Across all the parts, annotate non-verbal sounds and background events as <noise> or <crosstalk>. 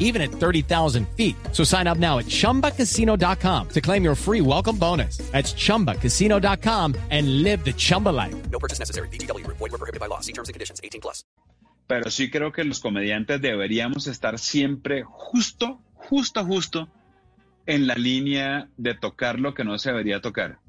even at 30,000 feet. So sign up now at chumbacasino.com to claim your free welcome bonus. That's chumbacasino.com and live the Chumba life. No purchase necessary. BGW. Void were prohibited by law. See terms and conditions. 18 plus. Pero sí creo que los comediantes deberíamos estar siempre justo, justo, justo en la línea de tocar lo que no se debería tocar.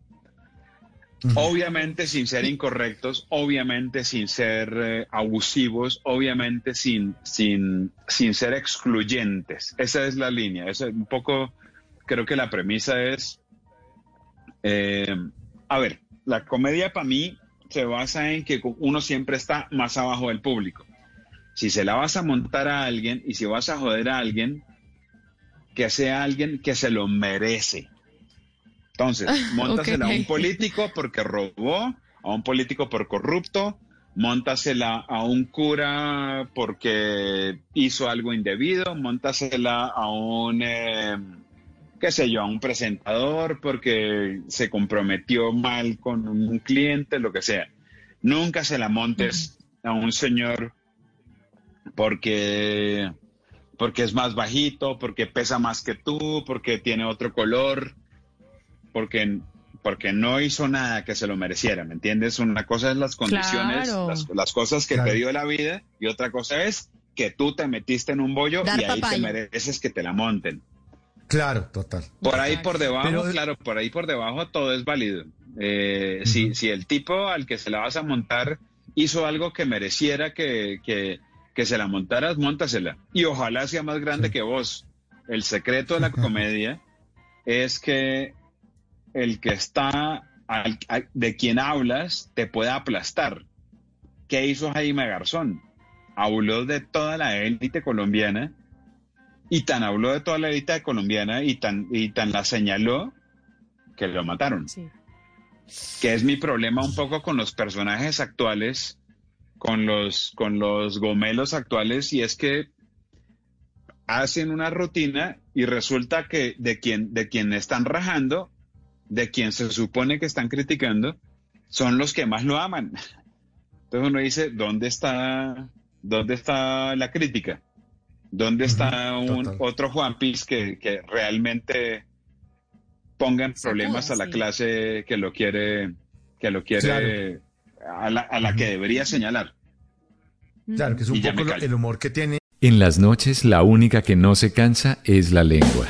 Obviamente sin ser incorrectos, obviamente sin ser eh, abusivos, obviamente sin, sin, sin ser excluyentes. Esa es la línea. Es un poco, creo que la premisa es, eh, a ver, la comedia para mí se basa en que uno siempre está más abajo del público. Si se la vas a montar a alguien y si vas a joder a alguien, que sea alguien que se lo merece. Entonces, <laughs> montasela a un político porque robó, a un político por corrupto, montasela a un cura porque hizo algo indebido, montasela a un, eh, qué sé yo, a un presentador porque se comprometió mal con un cliente, lo que sea. Nunca se la montes a un señor porque porque es más bajito, porque pesa más que tú, porque tiene otro color, porque, porque no hizo nada que se lo mereciera, ¿me entiendes? Una cosa es las condiciones, Claro. las, las cosas que Claro. te dio la vida, y otra cosa es que tú te metiste en un bollo Dar y ahí papaya. te mereces que te la monten. Claro, total. Por ahí por debajo, Pero- claro, por ahí por debajo todo es válido. Eh, si, si el tipo al que se la vas a montar hizo algo que mereciera que, que, que se la montaras, montasela. Y ojalá sea más grande Sí. que vos. El secreto de la comedia es que el que está, al- al- de quien hablas, te pueda aplastar. ¿Qué hizo Jaime Garzón? Habló de toda la élite colombiana y tan habló de toda la élite colombiana y tan, y tan la señaló que lo mataron. Sí. Que es mi problema un poco con los personajes actuales, con los, con los gomelos actuales, y es que hacen una rutina y resulta que de quien, de quien están rajando, de quien se supone que están criticando, son los que más lo aman. Entonces uno dice, ¿dónde está, dónde está la crítica? ¿Dónde está un, total. otro Juan Piz que, que realmente pongan problemas a la clase que lo quiere, que lo quiere, a la, a la que debería señalar? Claro, que es un poco el humor que tiene. En las noches la única que no se cansa es la lengua.